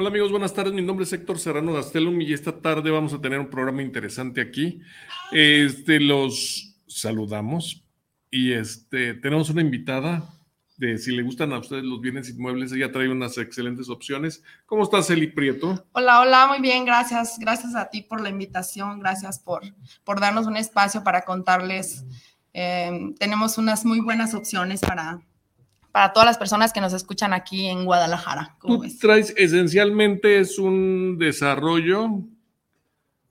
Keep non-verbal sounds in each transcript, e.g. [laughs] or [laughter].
Hola amigos, buenas tardes. Mi nombre es Héctor Serrano Gastelum y esta tarde vamos a tener un programa interesante aquí. Este, los saludamos y este, tenemos una invitada de si le gustan a ustedes los bienes inmuebles, ella trae unas excelentes opciones. ¿Cómo estás, Eli Prieto? Hola, hola, muy bien, gracias. Gracias a ti por la invitación, gracias por, por darnos un espacio para contarles. Eh, tenemos unas muy buenas opciones para, para todas las personas que nos escuchan aquí en Guadalajara. Tú traes esencialmente es un desarrollo,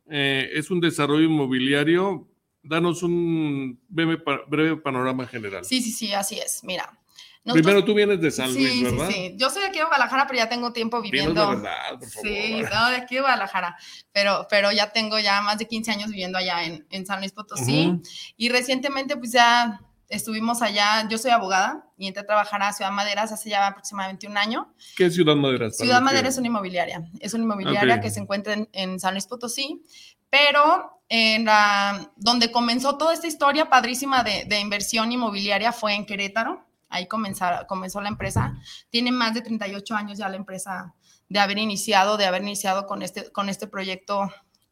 eh, es un desarrollo inmobiliario. Danos un breve, panorama general. Sí, sí, sí, así es. Mira. Primero tú vienes de San Luis, ¿verdad? Sí, sí, Yo soy de aquí de Guadalajara, pero ya tengo tiempo viviendo. De verdad, por favor. Sí, no, de aquí de Guadalajara, pero, pero ya tengo ya más de 15 años viviendo allá en, en San Luis Potosí. Y recientemente, pues ya estuvimos allá, yo soy abogada y entré a trabajar a Ciudad Maderas hace ya aproximadamente un año. ¿Qué es Ciudad Maderas? Ciudad Maderas es una inmobiliaria, es una inmobiliaria que se encuentra en, San Luis Potosí, pero en la, donde comenzó toda esta historia padrísima de, de inversión inmobiliaria fue en Querétaro, ahí comenzó, comenzó la empresa, tiene más de 38 años ya la empresa de haber iniciado, de haber iniciado con este, con este proyecto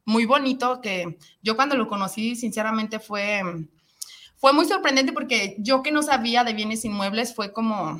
muy bonito que yo cuando lo conocí sinceramente fue fue muy sorprendente porque yo que no sabía de bienes inmuebles fue como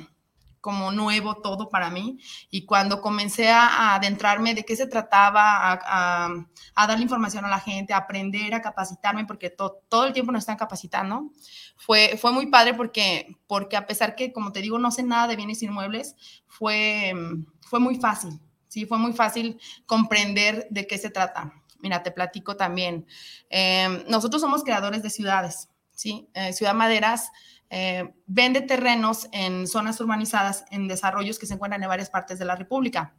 como nuevo todo para mí y cuando comencé a, adentrarme de qué se trataba, a, a, darle información a la gente, a aprender, a capacitarme, porque todo el tiempo nos están capacitando, fue, fue muy padre porque, porque a pesar que, como te digo, no sé nada de bienes inmuebles, fue, fue muy fácil, sí, fue muy fácil comprender de qué se trata. Mira, te platico también. Eh, nosotros somos creadores de ciudades. ¿Sí? Eh, Ciudad Maderas eh, vende terrenos en zonas urbanizadas, en desarrollos que se encuentran en varias partes de la República.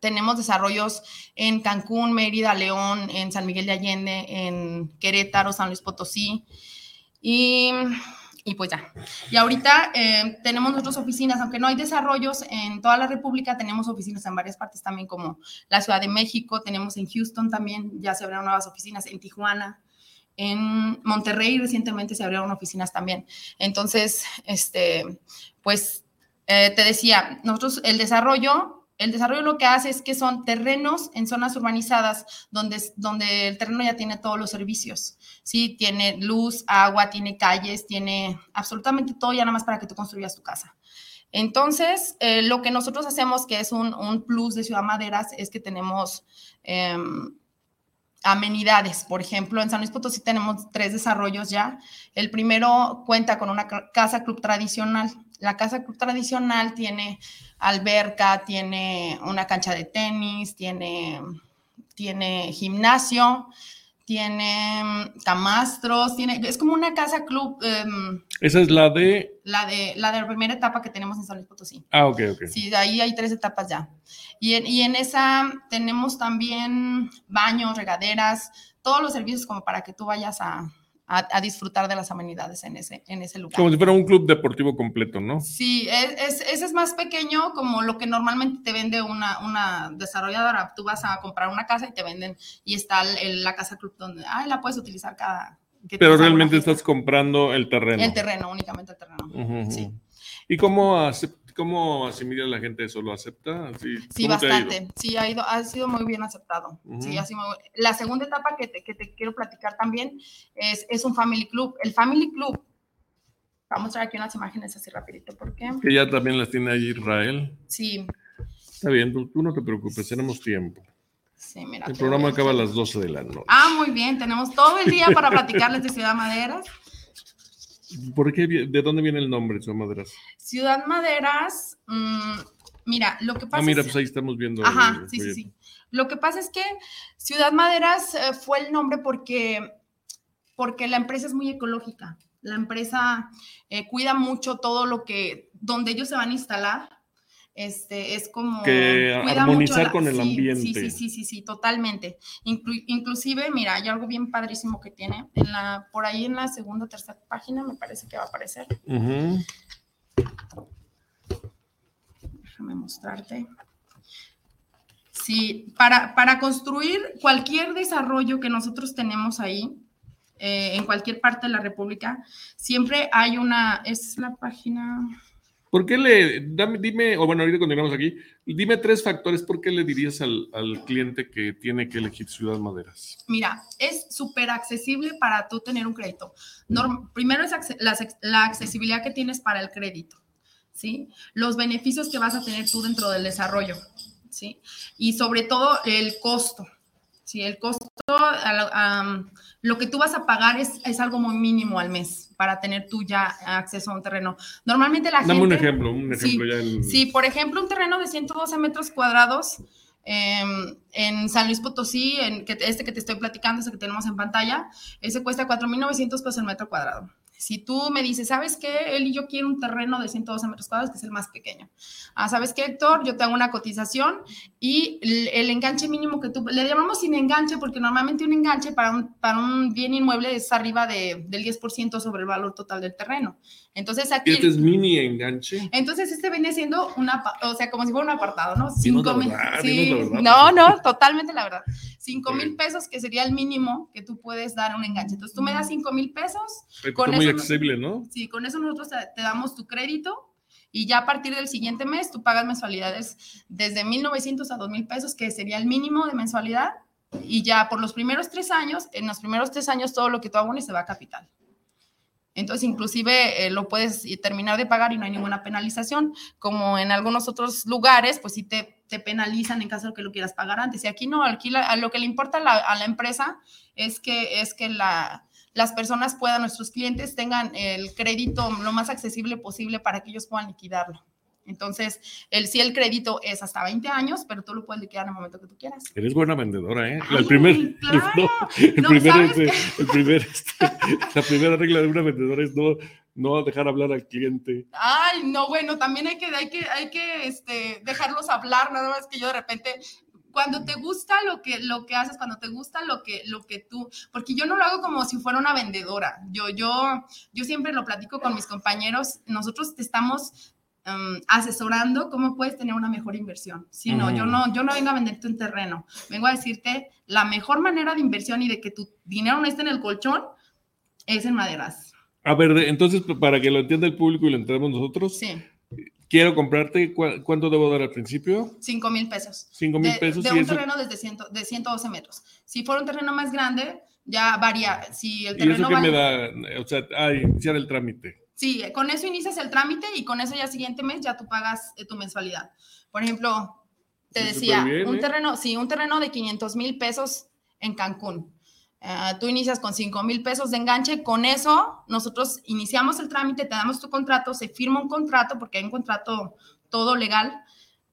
Tenemos desarrollos en Cancún, Mérida, León, en San Miguel de Allende, en Querétaro, San Luis Potosí. Y, pues ya. Y ahorita eh, tenemos nuestras oficinas, aunque no hay desarrollos en toda la República, tenemos oficinas en varias partes también, como la Ciudad de México, tenemos en Houston también, ya se abrieron nuevas oficinas en Tijuana, en Monterrey recientemente se abrieron oficinas también. Entonces, este, pues eh, te decía, nosotros el desarrollo, el desarrollo lo que hace es que son terrenos en zonas urbanizadas donde, donde el terreno ya tiene todos los servicios, ¿sí? Tiene luz, agua, tiene calles, tiene absolutamente todo ya nada más para que tú construyas tu casa. Entonces, eh, lo que nosotros hacemos, que es un, un, plus de Ciudad Maderas, es que tenemos em, amenidades. Por ejemplo, en San Luis Potosí tenemos tres desarrollos ya. El primero cuenta con una casa club tradicional. La casa club tradicional tiene alberca, tiene una cancha de tenis, tiene, tiene gimnasio, tiene mm, camastros, tiene, es como una casa club. Em, Esa es la de... La de la de la primera etapa que tenemos en San Luis Potosí. Ah, ok, ok. Sí, ahí hay tres etapas ya. Y en, y en esa tenemos también baños, regaderas, todos los servicios como para que tú vayas a, a, disfrutar de las amenidades en ese, en ese lugar. Como si fuera un club deportivo completo, ¿no? Sí, es, ese es más pequeño como lo que normalmente te vende una, una desarrolladora. Tú vas a comprar una casa y te venden, y está la casa club donde, ah, la puedes utilizar cada... Pero realmente estás comprando el terreno. El terreno, únicamente el terreno. Sí. ¿Y cómo ¿Cómo asimila la gente eso? ¿Lo acepta? Sí, bastante. Sí, ha, ido, ha sido muy bien aceptado. sí, ha sido La segunda etapa que te, que te, quiero platicar también es, es un Family Club. El Family Club, vamos a mostrar aquí unas imágenes así rapidito, porque... Que ya también las tiene ahí Israel. Sí. Está bien, tú, no te preocupes, tenemos tiempo. Sí, mira. El programa acaba a las 12 de la noche. Ah, muy bien, tenemos todo el día para platicarles de Ciudad Maderas. ¿Por qué, ¿De dónde viene el nombre, Ciudad Maderas? Ciudad Maderas, mm, Mira, lo que pasa Ah, mira, pues ahí estamos viendo. Ajá, el sí, sí, sí. Lo que pasa es que Ciudad Maderas eh, fue el nombre porque, porque la empresa es muy ecológica. La empresa eh, cuida mucho todo lo que, donde ellos se van a instalar. Este, es como Que cuida armonizar la- con el sí, ambiente. Sí, sí, sí, sí, sí, totalmente. Inclu- inclusive, mira, hay algo bien padrísimo que tiene. En la, por ahí en la segunda o tercera página me parece que va a aparecer. Déjame mostrarte. Sí, para, para construir cualquier desarrollo que nosotros tenemos ahí, eh, en cualquier parte de la República, siempre hay una, es la página, ¿Por qué le, dame, dime, o bueno, ahorita continuamos aquí, dime tres factores, ¿por qué le dirías al, al cliente que tiene que elegir Ciudad Maderas? mira, es súper accesible para tú tener un crédito. Primero es la, la accesibilidad que tienes para el crédito, ¿sí? Los beneficios que vas a tener tú dentro del desarrollo, ¿sí? Y sobre todo el costo, ¿sí? El costo, a lo- que tú vas a pagar es, es algo muy mínimo al mes para tener tú ya acceso a un terreno. Normalmente la Dame gente... un ejemplo, un Sí, ejemplo ya en... Sí, por ejemplo, un terreno de 112 metros cuadrados em, en San Luis Potosí, en que, este que te estoy platicando, ese que tenemos en pantalla, ese cuesta 4.900 pesos el metro cuadrado. Si tú me dices, ¿sabes qué? Él y yo quiero un terreno de 112 metros cuadrados, que es el más pequeño. Ah, ¿sabes qué, Héctor? Yo te hago una cotización y el, el enganche mínimo que tú, le llamamos sin enganche porque normalmente un enganche para un, para un bien inmueble es arriba de, del 10% sobre el valor total del terreno. Entonces aquí... Este es mini enganche. Entonces, este viene siendo una, o sea, como si fuera un apartado, ¿no? Cinco mil. sí, no, no, totalmente la verdad. Cinco mil pesos, que sería el mínimo que tú puedes dar a un enganche. Entonces, tú me das cinco mil pesos, con muy accesible, ¿no? sí, con eso nosotros te, te damos tu crédito y ya a partir del siguiente mes tú pagas mensualidades desde 1.900 a 2.000 pesos, que sería el mínimo de mensualidad. Y ya por los primeros tres años, en los primeros tres años todo lo que tú abones se va a capital. Entonces, inclusive eh, lo puedes terminar de pagar y no hay ninguna penalización, como en algunos otros lugares, pues sí te, te penalizan en caso de que lo quieras pagar antes. Y aquí no, aquí la- a lo que le importa la, a la empresa es que, es que la, las personas puedan, nuestros clientes tengan el crédito lo más accesible posible para que ellos puedan liquidarlo. Entonces, el, sí, el crédito es hasta 20 años, pero tú lo puedes liquidar en el momento que tú quieras. Eres buena vendedora, ¿eh? Ay, el primer, claro. [laughs] no, el No, primer, ¿sabes este, el primer, este, [laughs] la primera regla de una vendedora es no, no dejar hablar al cliente. Ay, no, bueno, también hay que, hay que, hay que este, dejarlos hablar, nada más que yo de repente, cuando te gusta lo que, lo que haces, cuando te gusta lo que, lo que tú, porque yo no lo hago como si fuera una vendedora, yo, yo, yo siempre lo platico con mis compañeros, nosotros te estamos um, asesorando cómo puedes tener una mejor inversión. Si no, Ujú. yo no, yo no vengo a venderte un terreno, vengo a decirte la mejor manera de inversión y de que tu dinero no esté en el colchón es en maderas. A ver, de- entonces, para que lo entienda el público y lo entendamos nosotros, Sí, quiero comprarte, ¿cu- ¿cuánto debo dar al principio? cinco mil pesos. Cinco mil de, pesos. de y un eso, terreno desde ciento, de 112 metros. Si fuera un terreno más grande, ya varía. Si el ¿Y eso terreno qué vale- me da? O sea, ah, iniciar el trámite. Sí, con eso inicias el trámite y con eso ya siguiente mes ya tú pagas eh, tu mensualidad. Por ejemplo, te Sí, decía, un ¿eh? terreno, sí, un terreno de 500 mil pesos en Cancún. Ah, tú inicias con 5 mil pesos de enganche, con eso nosotros iniciamos el trámite, te damos tu contrato, se firma un contrato, porque hay un contrato todo legal,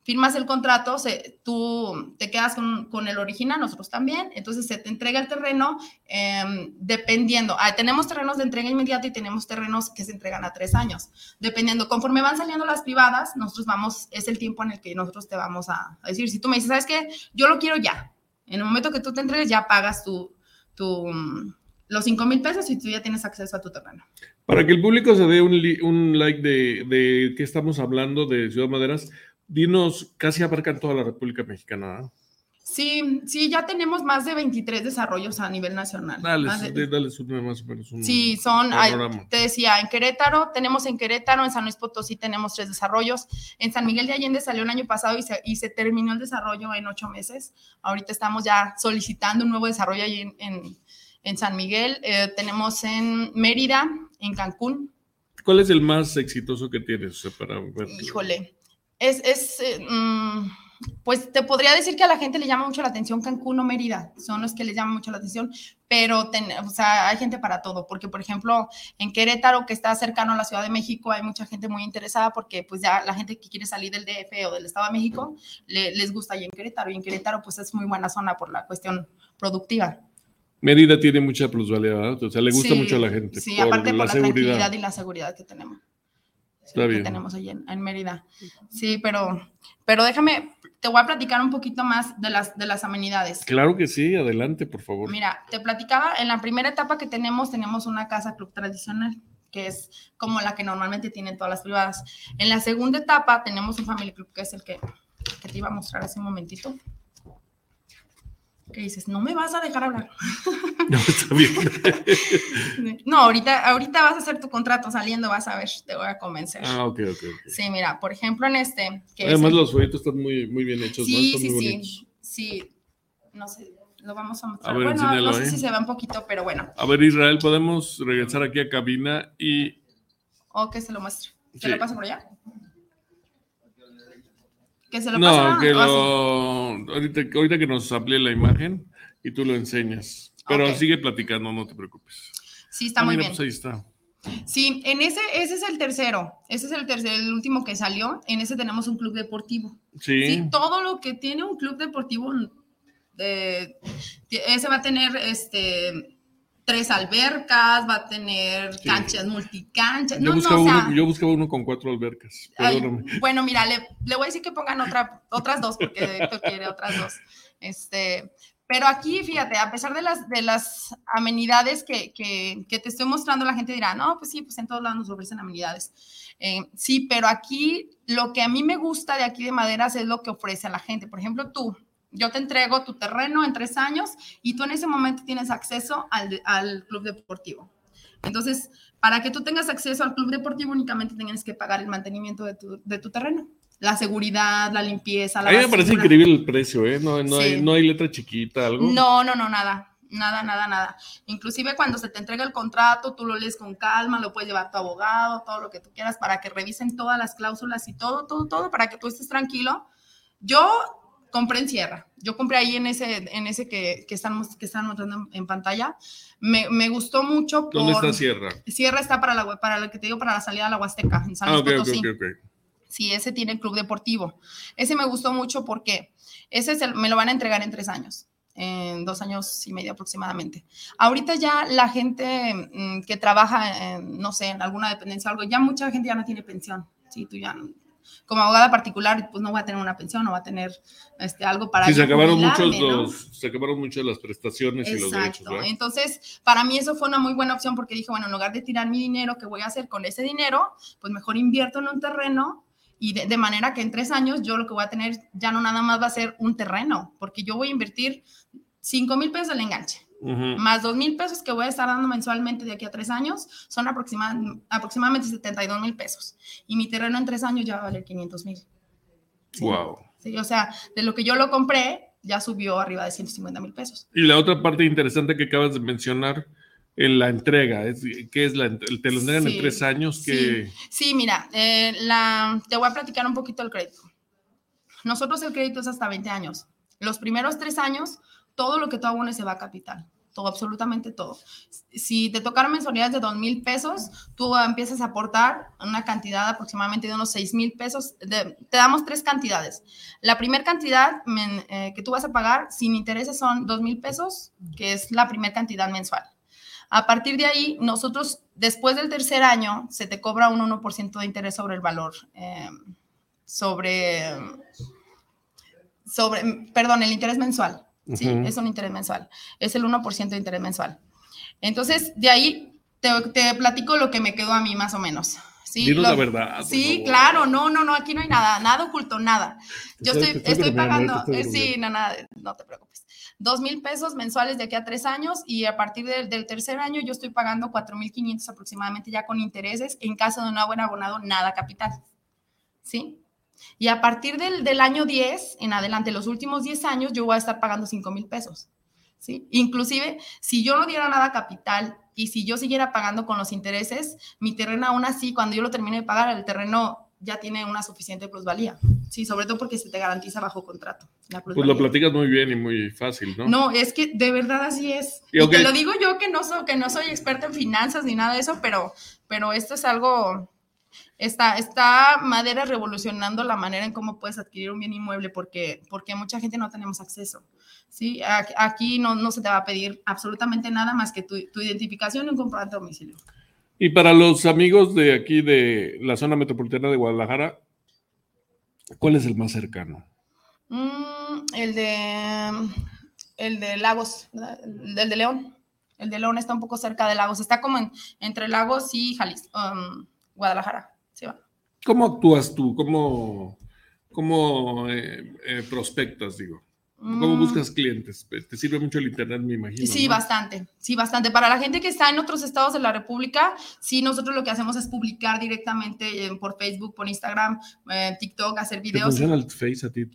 firmas el contrato, se, tú te quedas con, con el original, nosotros también, entonces se te entrega el terreno em, dependiendo, ah, tenemos terrenos de entrega inmediata y tenemos terrenos que se entregan a tres años, dependiendo, conforme van saliendo las privadas, nosotros vamos, es el tiempo en el que nosotros te vamos a, decir, si tú me dices, ¿sabes qué? Yo lo quiero ya, en el momento que tú te entregues ya pagas tu, tu, los 5 mil pesos y tú ya tienes acceso a tu terreno. Para que el público se dé un, un like de, de qué estamos hablando de Ciudad Maderas, dinos, casi abarcan toda la República Mexicana. ¿no? Sí, sí, ya tenemos más de 23 desarrollos a nivel nacional. Dale, de- dale más o menos un Sí, son, hay- te decía, en Querétaro, tenemos en Querétaro, en San Luis Potosí tenemos tres desarrollos, en San Miguel de Allende salió el año pasado y se, y se terminó el desarrollo en ocho meses. Ahorita estamos ya solicitando un nuevo desarrollo ahí en, en- en San Miguel. Eh, tenemos en Mérida, en Cancún. ¿Cuál es el más exitoso que tienes? O sea, para ver. Híjole, es, es, eh, mm, pues te podría decir que a la gente le llama mucho la atención Cancún o Mérida, son los que les llaman mucho la atención, pero o sea, hay gente para todo, porque por ejemplo en Querétaro, que está cercano a la Ciudad de México, hay mucha gente muy interesada porque pues ya la gente que quiere salir del DF o del Estado de México les gusta ahí en Querétaro, y en Querétaro pues es muy buena zona por la cuestión productiva. Mérida tiene mucha plusvalía, o sea, le gusta mucho a la gente. Sí, aparte por la, tranquilidad y la seguridad que tenemos. Está bien. Que tenemos allí en, Mérida. Sí, pero, pero déjame, te voy a platicar un poquito más de las, de las amenidades. Claro que sí, adelante, por favor. Mira, te platicaba, en la primera etapa que tenemos, tenemos una casa club tradicional que es como la que normalmente tienen todas las privadas. En la segunda etapa tenemos un family club, que es el que, que te iba a mostrar hace un momentito que dices, no me vas a dejar hablar. [laughs] No, está bien. [laughs] no, ahorita, ahorita vas a hacer tu contrato saliendo, vas a ver, te voy a convencer. Ah, ok, ok. Sí, mira, por ejemplo, en este. Además, los folletos están muy, muy bien hechos. Sí, sí, sí. Sí, no sé, lo vamos a mostrar. A ver, bueno, no sé si ¿eh? se ve un poquito, pero bueno. A ver, Israel, podemos regresar aquí a cabina y. O que se lo muestre. ¿Se lo paso por allá? Que se lo no, que lo, ahorita, ahorita, que nos amplíe la imagen y tú lo enseñas. Pero sigue platicando, no te preocupes. Sí, está ah, muy bien. Pues ahí está. Sí, en ese, ese es el tercero, ese es el tercero, el último que salió, en ese tenemos un club deportivo. Sí. sí todo lo que tiene un club deportivo, eh, ese va a tener este tres albercas, va a tener canchas multicanchas. Yo, buscaba uno, yo buscaba uno con cuatro albercas. bueno, mira, le, voy a decir que pongan otra, otras dos, porque Héctor quiere otras dos. Este, pero aquí, fíjate, a pesar de las, de las amenidades que, que, que, te estoy mostrando, la gente dirá, no, pues sí, pues en todos lados nos ofrecen amenidades. Eh, sí, pero aquí lo que a mí me gusta de aquí de Maderas es lo que ofrece a la gente. Por ejemplo, tú, yo te entrego tu terreno en tres años y tú en ese momento tienes acceso al, al, club deportivo. Entonces, para que tú tengas acceso al club deportivo, únicamente tienes que pagar el mantenimiento de tu, de tu terreno. La seguridad, la limpieza, la A mí me parece increíble el precio, ¿eh? No, no, hay, no hay letra chiquita, algo. No, no, no, nada. Nada, nada, nada. Inclusive cuando se te entrega el contrato, tú lo lees con calma, lo puedes llevar a tu abogado, todo lo que tú quieras para que revisen todas las cláusulas y todo, todo, todo, para que tú estés tranquilo. Yo compré en Sierra. Yo compré ahí en ese, en ese que, que están, que están mostrando en, pantalla. Me, me, gustó mucho. ¿Dónde está Sierra? Sierra está para la para lo que te digo, para la salida a la Huasteca, en San ah, Luis Potosí. Sí, ese tiene el club deportivo. Ese me gustó mucho porque ese es me lo van a entregar en tres años, en dos años y medio aproximadamente. Ahorita ya la gente mm, que trabaja, en, no sé, en alguna dependencia o algo, ya mucha gente ya no tiene pensión. Sí, tú ya como abogada particular, pues no va a tener una pensión, no va a tener este, algo para... Sí, se acabaron, muchos los, se acabaron muchas las prestaciones y los derechos. Exacto, entonces para mí eso fue una muy buena opción porque dije, bueno, en lugar de tirar mi dinero, ¿qué voy a hacer con ese dinero? Pues mejor invierto en un terreno y de, manera que en tres años yo lo que voy a tener ya no nada más va a ser un terreno, porque yo voy a invertir 5 mil pesos el enganche más dos mil pesos que voy a estar dando mensualmente de aquí a tres años, son aproximadamente 72 mil pesos. Y mi terreno en tres años ya va a valer 500 mil. Wow. Sí, o sea, de lo que yo lo compré, ya subió arriba de 150 mil pesos. Y la otra parte interesante que acabas de mencionar, en la entrega, es, ¿qué es la, te lo entregan en tres años? Que... Sí. mira, eh, la, te voy a platicar un poquito el crédito. Nosotros el crédito es hasta 20 años. Los primeros tres años todo lo que tú abones se va a capital, todo, absolutamente todo. Si te tocaron mensualidades de dos mil pesos, tú empiezas a aportar una cantidad aproximadamente de unos seis mil pesos. te damos tres cantidades. La primera cantidad eh, que tú vas a pagar sin intereses son dos mil pesos, que es la primera cantidad mensual. A partir de ahí, nosotros, después del tercer año, se te cobra un 1% de interés sobre el valor, eh, sobre, sobre, perdón, el interés mensual. Sí, es un interés mensual. Es el 1% de interés mensual. Entonces, de ahí te, te, platico lo que me quedó a mí más o menos. Sí, la verdad. Sí, claro, no, no, no, aquí no hay nada, nada oculto, nada. Yo estoy, estoy, pagando, eh, sí, no, nada, no te preocupes. Dos mil pesos mensuales de aquí a tres años y a partir del tercer año yo estoy pagando cuatro mil quinientos aproximadamente ya con intereses en caso de no haber abonado nada capital. ¿Sí? Y a partir del, del, año 10 en adelante, los últimos 10 años, yo voy a estar pagando 5 mil pesos. ¿sí? Inclusive, si yo no diera nada capital y si yo siguiera pagando con los intereses, mi terreno aún así, cuando yo lo termine de pagar, el terreno ya tiene una suficiente plusvalía. Sí, sobre todo porque se te garantiza bajo contrato. pues lo platicas muy bien y muy fácil, ¿no? No, es que de verdad así es. Y, te lo digo yo que no, soy, que no soy experta en finanzas ni nada de eso, pero, pero esto es algo Está, está Madera revolucionando la manera en cómo puedes adquirir un bien inmueble porque, porque mucha gente no tenemos acceso. ¿sí? Aquí no, no se te va a pedir absolutamente nada más que tu, tu identificación y un comprobante de domicilio. Y para los amigos de aquí de la zona metropolitana de Guadalajara, ¿cuál es el más cercano? Mm, el de el de Lagos, el de León. El de León está un poco cerca de Lagos, está como entre Lagos y Jalisco. Um, Guadalajara. ¿Cómo actúas tú? ¿Cómo, cómo eh, eh, prospectas, digo? ¿Cómo mm. buscas clientes? Te sirve mucho el Internet, me imagino. Sí, bastante, sí, bastante. Para la gente que está en otros estados de la República, sí, nosotros lo que hacemos es publicar directamente por Facebook, por Instagram, eh, TikTok, hacer videos. ¿Te funciona el Face a ti?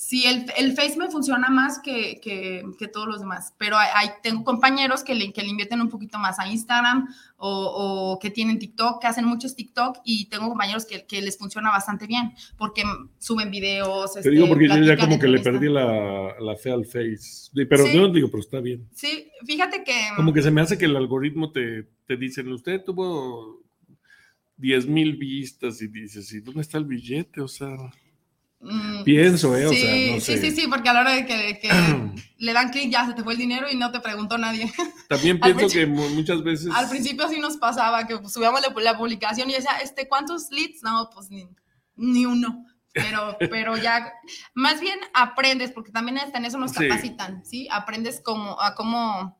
Sí, el, el Face me funciona más que, que, que todos los demás, pero hay, tengo compañeros que le, que le invierten un poquito más a Instagram o, o, que tienen TikTok, que hacen muchos TikTok y tengo compañeros que, que les funciona bastante bien porque suben videos. Te digo este, porque yo ya como que le perdí la, la, fe al Face, pero yo no digo, pero está bien. Sí, fíjate que... Como que se me hace que el algoritmo te, te dice, usted tuvo 10 mil vistas y dices, ¿y dónde está el billete? O sea... Mm, Pienso, ¿eh? O sí, sea, no sé. sí, sí, sí, porque a la hora de que, [clears throat] le dan clic ya se te fue el dinero y no te preguntó nadie. [laughs] También pienso que muchas veces. Al principio sí nos pasaba que subíamos la, publicación y decía, este, ¿cuántos leads? No, pues ni, ni uno. Pero, [laughs] pero ya, más bien aprendes, porque también en eso nos capacitan, ¿sí? Aprendes cómo, a cómo,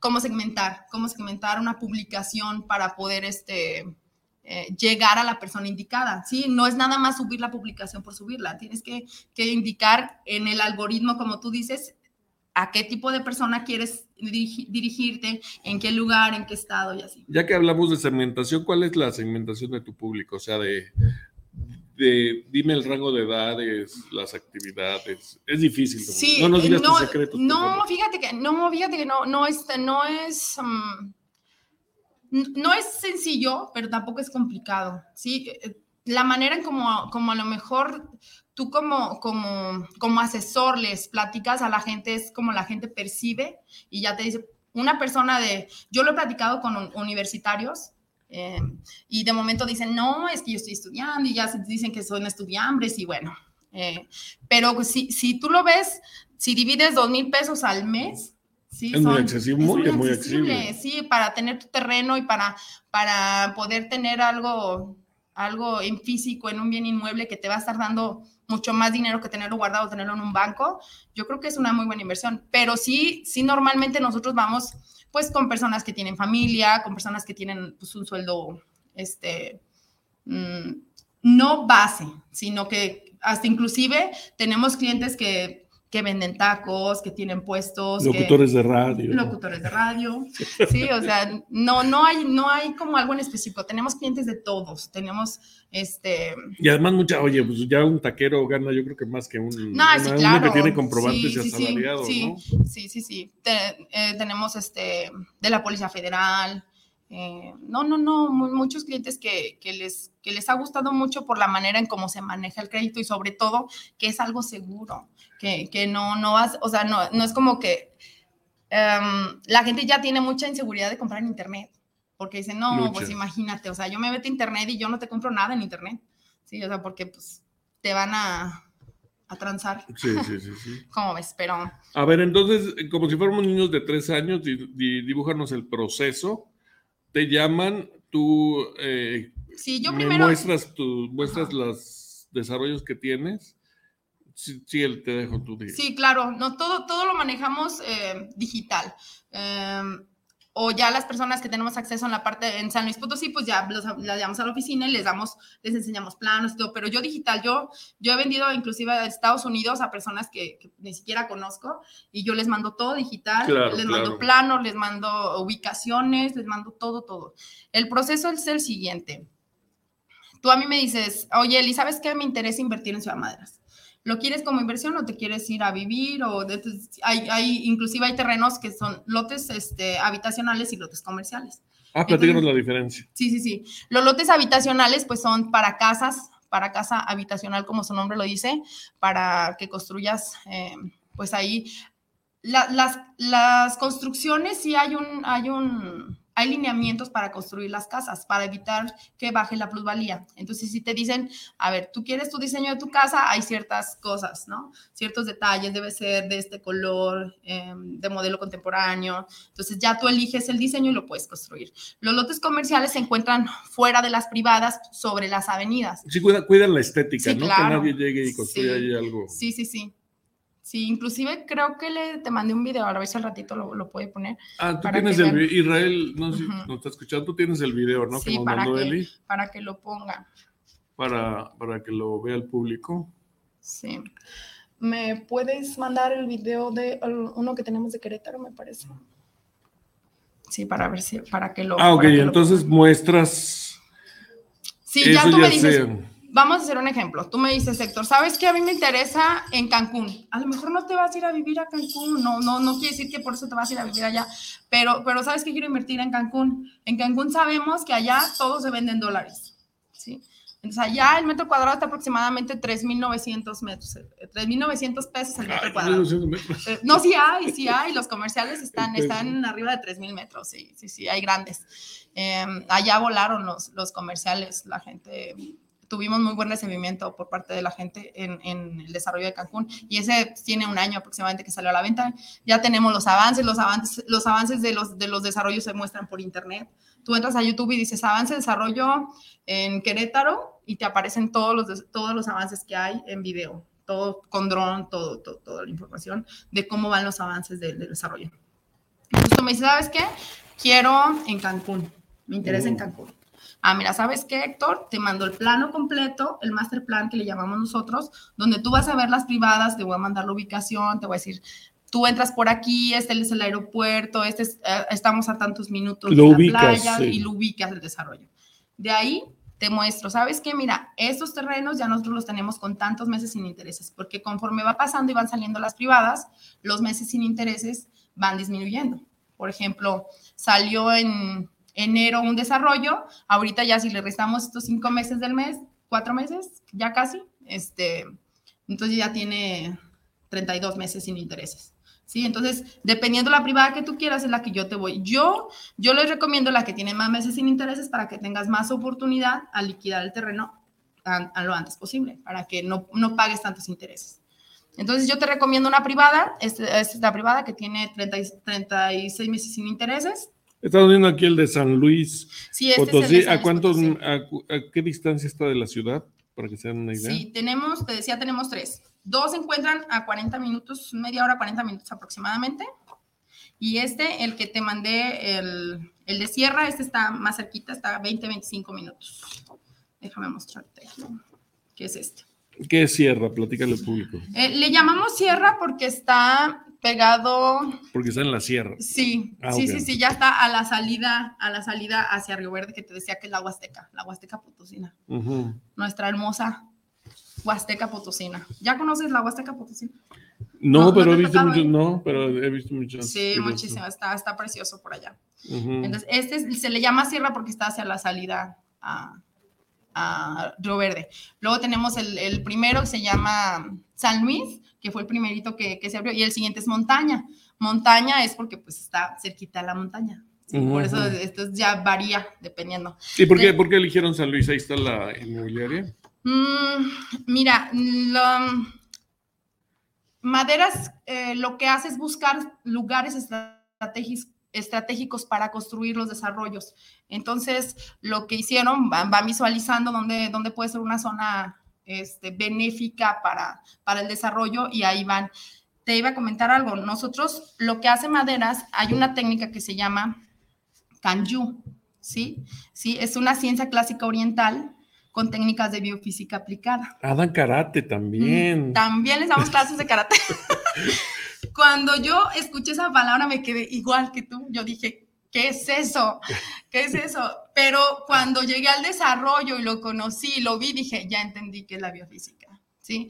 cómo segmentar, cómo segmentar una publicación para poder, este, eh, llegar a la persona indicada, ¿sí? No es nada más subir la publicación por subirla, tienes que, indicar en el algoritmo, como tú dices, a qué tipo de persona quieres dirigirte, en qué lugar, en qué estado y así. Ya que hablamos de segmentación, ¿cuál es la segmentación de tu público? O sea, de, de dime el rango de edades, las actividades. Es difícil. Sí, no nos digas no, secretos. No, fíjate que no, fíjate que no, no es, no es mm, no es sencillo, pero tampoco es complicado, ¿sí? Eh, la manera en como, como a lo mejor tú como, como, como asesor les platicas a la gente es como la gente percibe y ya te dice, una persona de, yo lo he platicado con universitarios eh, y de momento dicen, no, es que yo estoy estudiando y ya dicen que son estudiambres y bueno, eh, pero si, si tú lo ves, si divides dos mil pesos al mes, Sí, es muy accesible, muy, muy accesible. Sí, para tener tu terreno y para, para poder tener algo, algo en físico, en un bien inmueble que te va a estar dando mucho más dinero que tenerlo guardado, tenerlo en un banco, yo creo que es una muy buena inversión. Pero sí, sí, normalmente nosotros vamos pues con personas que tienen familia, con personas que tienen pues, un sueldo, este, mm, no base, sino que hasta inclusive tenemos clientes que que venden tacos, que tienen puestos. Locutores de radio. Locutores de radio. [laughs] Sí, o sea, no, no, hay, no hay como algo en específico. Tenemos clientes de todos. Tenemos este. Y además, mucha, oye, pues ya un taquero gana, yo creo que más que un. No, sí, claro. que tiene comprobantes y asalariados, sí, ¿no? Sí, sí, sí. Eh, tenemos este de la Policía Federal. Eh, no, no, no, muchos clientes que, les, que les ha gustado mucho por la manera en cómo se maneja el crédito y sobre todo que es algo seguro, que, que no, no vas, o sea, no, no es como que em, la gente ya tiene mucha inseguridad de comprar en Internet, porque dicen, no, pues imagínate, o sea, yo me meto a Internet y yo no te compro nada en Internet, ¿sí? O sea, porque pues te van a, a transar. Sí, sí, sí, sí. [laughs] ¿Cómo ves? Pero... A ver, entonces, como si fuéramos niños de tres años, dibújanos el proceso te llaman, tú eh, sí, yo primero... muestras, tu, muestras los desarrollos que tienes. Sí, sí, te dejo tú. Sí, claro, no, todo, todo lo manejamos eh, digital. Eh, o ya las personas que tenemos acceso en la parte en San Luis Potosí, pues ya los, las llamamos a la oficina y les damos, les enseñamos planos y todo, pero yo digital, yo, yo he vendido inclusive a Estados Unidos a personas que, ni siquiera conozco y yo les mando todo digital, les mando planos, les mando ubicaciones, les mando todo, todo. El proceso es el siguiente. Tú a mí me dices, oye, Eli, ¿sabes qué? Me interesa invertir en Ciudad Madras ¿Lo quieres como inversión o te quieres ir a vivir? O hay, hay, inclusive hay terrenos que son lotes este, habitacionales y lotes comerciales. Ah, platícanos la diferencia. Sí, sí, sí. Los lotes habitacionales pues son para casas, para casa habitacional, como su nombre lo dice, para que construyas, eh, pues ahí. las, las construcciones sí hay un, hay un, hay lineamientos para construir las casas, para evitar que baje la plusvalía. Entonces, si te dicen, a ver, tú quieres tu diseño de tu casa, hay ciertas cosas, ¿no? Ciertos detalles, debe ser de este color, em, de modelo contemporáneo. Entonces, ya tú eliges el diseño y lo puedes construir. Los lotes comerciales se encuentran fuera de las privadas, sobre las avenidas. Sí, cuidan, la estética, ¿no? Que nadie llegue y construya ahí algo. Sí, sí, sí. Sí, inclusive creo que le te mandé un video, a ver si al ratito lo, lo puede poner. Ah, tú tienes el video, Israel, no sé no está escuchando, tú tienes el video, ¿no? Sí, para, que, para que lo ponga. Para, para que lo vea el público. Sí. ¿Me puedes mandar el video de uno que tenemos de Querétaro, me parece? Sí, para ver si, para que lo. Ah, ok, entonces muestras. Sí, ya tú me dices vamos a hacer un ejemplo. Tú me dices, Héctor, ¿sabes qué a mí me interesa en Cancún? A lo mejor no te vas a ir a vivir a Cancún, no, no, no quiere decir que por eso te vas a ir a vivir allá, pero, pero ¿sabes qué quiero invertir en Cancún? En Cancún sabemos que allá todo se vende en dólares, ¿sí? Entonces allá el metro cuadrado está aproximadamente 3.900 metros, 3.900 eh, pesos el metro cuadrado. Eh, no, sí hay, sí hay, los comerciales están, están arriba de 3.000 metros, sí, sí, sí, hay grandes. Em, allá volaron los, los comerciales, la gente tuvimos muy buen recibimiento por parte de la gente en, el desarrollo de Cancún y ese tiene un año aproximadamente que salió a la venta. Ya tenemos los avances, los avances, los avances de los, de los desarrollos se muestran por internet. Tú entras a YouTube y dices avance desarrollo en Querétaro y te aparecen todos los, todos los avances que hay en video, todo con dron, todo, toda la información de cómo van los avances del, desarrollo. Entonces tú me dices, ¿sabes qué? Quiero en Cancún, me interesa en mm. Cancún Ah, mira, ¿sabes qué, Héctor? Te mando el plano completo, el master plan que le llamamos nosotros, donde tú vas a ver las privadas, te voy a mandar la ubicación, te voy a decir, tú entras por aquí, este es el aeropuerto, este eh, estamos a tantos minutos de la playa y lo ubicas el desarrollo. De ahí te muestro, ¿sabes qué? Mira, estos terrenos ya nosotros los tenemos con tantos meses sin intereses, porque conforme va pasando y van saliendo las privadas, los meses sin intereses van disminuyendo. Por ejemplo, salió en enero un desarrollo, ahorita ya si le restamos estos cinco meses del mes, cuatro meses, ya casi, este, entonces ya tiene 32 meses sin intereses. ¿Sí? Entonces, dependiendo la privada que tú quieras, es la que yo te voy. Yo, yo les recomiendo la que tiene más meses sin intereses para que tengas más oportunidad a liquidar el terreno a, lo antes posible, para que no, no, pagues tantos intereses. Entonces, yo te recomiendo una privada, esta es la privada que tiene 30, 36 meses sin intereses, Estamos viendo aquí el de San Luis sí, este Es ¿A, cuántos, a, qué distancia está de la ciudad? Para que se den una idea. Sí, tenemos, te decía, tenemos tres. Dos se encuentran a 40 minutos, media hora, 40 minutos aproximadamente. Y este, el que te mandé, el, el de Sierra, este está más cerquita, está a 20, 25 minutos. Déjame mostrarte. ¿Qué es este? ¿Qué es Sierra? Platícale al público. Eh, le llamamos Sierra porque está pegado. Porque está en la sierra. Sí, ah, sí, sí, sí, ya está a la salida, a la salida hacia Río Verde, que te decía que es la Huasteca, la Huasteca Potosina. Nuestra hermosa Huasteca Potosina. ¿Ya conoces la Huasteca Potosina? No, pero he visto muchos, no, pero he visto muchos. Sí, muchísimo, está, está precioso por allá. Entonces, este se le llama sierra porque está hacia la salida a, a Río Verde. Luego tenemos el, el primero que se llama San Luis, que fue el primerito que, que, se abrió, y el siguiente es montaña. Montaña es porque pues está cerquita de la montaña. Por eso esto ya varía dependiendo. ¿Y por qué, por qué eligieron San Luis? Ahí está la inmobiliaria. Mm, mira, Maderas eh, lo que hace es buscar lugares estratégicos estratégicos para construir los desarrollos. Entonces, lo que hicieron, van, visualizando dónde, dónde puede ser una zona este, benéfica para, para el desarrollo y ahí van. Te iba a comentar algo. Nosotros, lo que hace Maderas, hay una técnica que se llama Kanju, ¿sí? Sí, es una ciencia clásica oriental con técnicas de biofísica aplicada. Ah, dan karate también. Mm, también les damos clases de karate. [laughs] Cuando yo escuché esa palabra me quedé igual que tú. Yo dije, ¿qué es eso? ¿Qué es eso? Pero cuando llegué al desarrollo y lo conocí, lo vi, dije, ya entendí qué es la biofísica, ¿sí?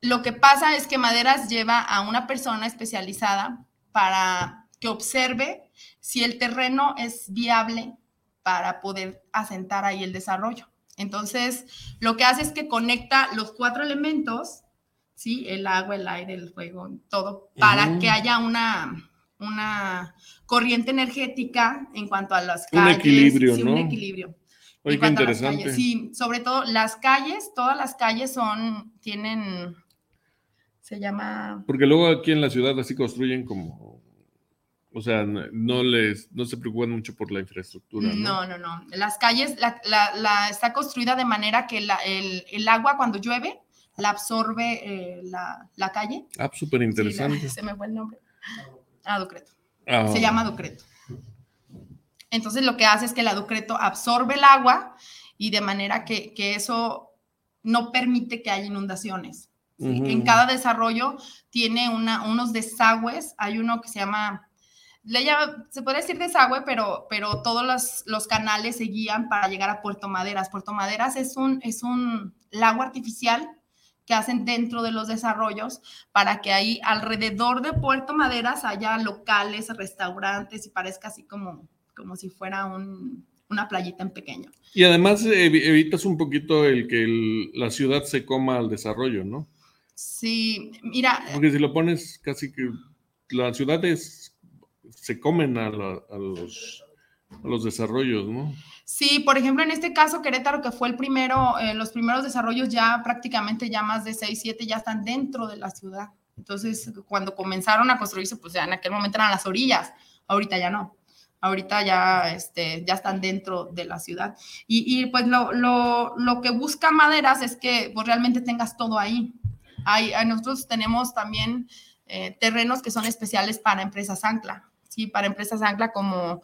Lo que pasa es que Maderas lleva a una persona especializada para que observe si el terreno es viable para poder asentar ahí el desarrollo. Entonces, lo que hace es que conecta los cuatro elementos, ¿sí? El agua, el aire, el fuego, todo, para que haya una, una corriente energética en cuanto a las calles. Un equilibrio, sí, ¿no? Un equilibrio. Oye, qué interesante. Sí, sobre todo las calles, todas las calles son, tienen, se llama, Porque luego aquí en la ciudad así construyen como, o sea, no no les, no se preocupan mucho por la infraestructura. No, no, no, no. Las calles, la, la- la- está construida de manera que la- el, el agua cuando llueve la absorbe eh, la, la calle. Ah, súper Sí, la- interesante. [laughs] se me fue el nombre. Ah, Ducreto. Ah, Se llama Ducreto. Entonces lo que hace es que la Ducreto absorbe el agua y de manera que, que eso no permite que haya inundaciones. En cada desarrollo tiene una, unos desagües. Hay uno que se llama, le llama- se puede decir desagüe, pero, pero todos los, los canales se guían para llegar a Puerto Maderas. Puerto Maderas es un, es un lago artificial que hacen dentro de los desarrollos para que ahí alrededor de Puerto Maderas haya locales, restaurantes y parezca así como, como si fuera un- una playita en pequeño. Y además evi- evitas un poquito el que el- la ciudad se coma al desarrollo, ¿no? Sí, mira, Porque si lo pones casi que las ciudades se comen a, la- a los, a los desarrollos, ¿no? Sí, por ejemplo, en este caso, Querétaro, que fue el primero, eh, los primeros desarrollos ya prácticamente ya más de 6, 7 ya están dentro de la ciudad. Entonces, cuando comenzaron a construirse, pues ya en aquel momento eran las orillas, ahorita ya no. Ahorita ya, este, ya están dentro de la ciudad. Y, pues lo, lo, lo que busca Maderas es que pues, realmente tengas todo ahí. Hay- nosotros tenemos también eh, terrenos que son especiales para empresas ancla, ¿sí? Para empresas ancla como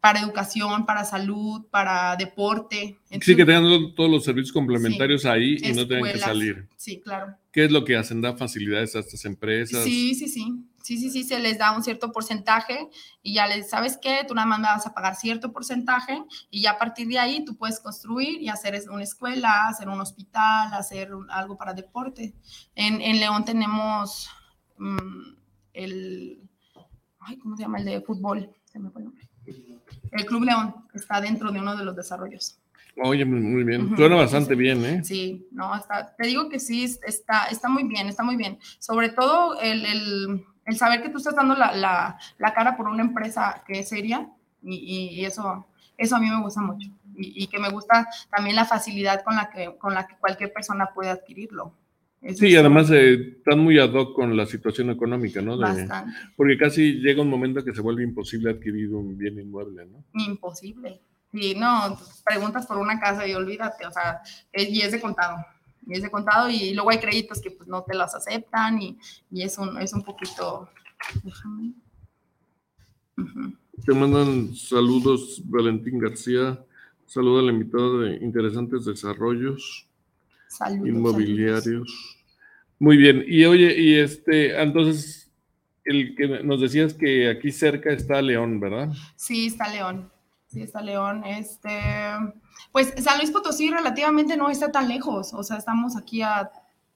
para educación, para salud, para deporte. Sí, que tengan todos los servicios complementarios ahí y no tengan que salir. Sí, claro. ¿Qué es lo que hacen? ¿Da facilidades a estas empresas? Sí, sí, sí. Sí, sí, sí, se les da un cierto porcentaje y ya les, ¿sabes qué? Tú nada más me vas a pagar cierto porcentaje y ya a partir de ahí tú puedes construir y hacer una escuela, hacer un hospital, hacer un- algo para deporte. En, en León tenemos mm, el, ay, ¿cómo se llama? El de fútbol, se me fue el nombre. El Club León está dentro de uno de los desarrollos. Oye, muy- bien. Suena sí, bastante sí. bien, ¿eh? Sí, no, está, te digo que sí, es- está, está muy bien, está muy bien. Sobre todo el, el- el saber que tú estás dando la, la- la cara por una empresa que es seria y, y- y eso, eso a mí me gusta mucho. Y, y que me gusta también la facilidad con la que, con la que cualquier persona puede adquirirlo. Sí, además eh, están muy ad hoc con la situación económica, ¿no? De- porque casi llega un momento que se vuelve imposible adquirir un bien inmueble, ¿no? Imposible. Sí, no, preguntas por una casa y olvídate, o sea, es- y es de contado. Y es de contado y luego hay créditos que pues no te los aceptan y, y es, un, es un poquito... Déjame. Te mandan saludos, Valentín García. Saluda al invitado de Interesantes Desarrollos Saludos, Inmobiliarios. Muy bien. Y oye, y este, entonces, el que nos decías que aquí cerca está León, ¿verdad? Sí, está León. Sí, está León. Este, pues San Luis Potosí relativamente no está tan lejos. O sea, estamos aquí a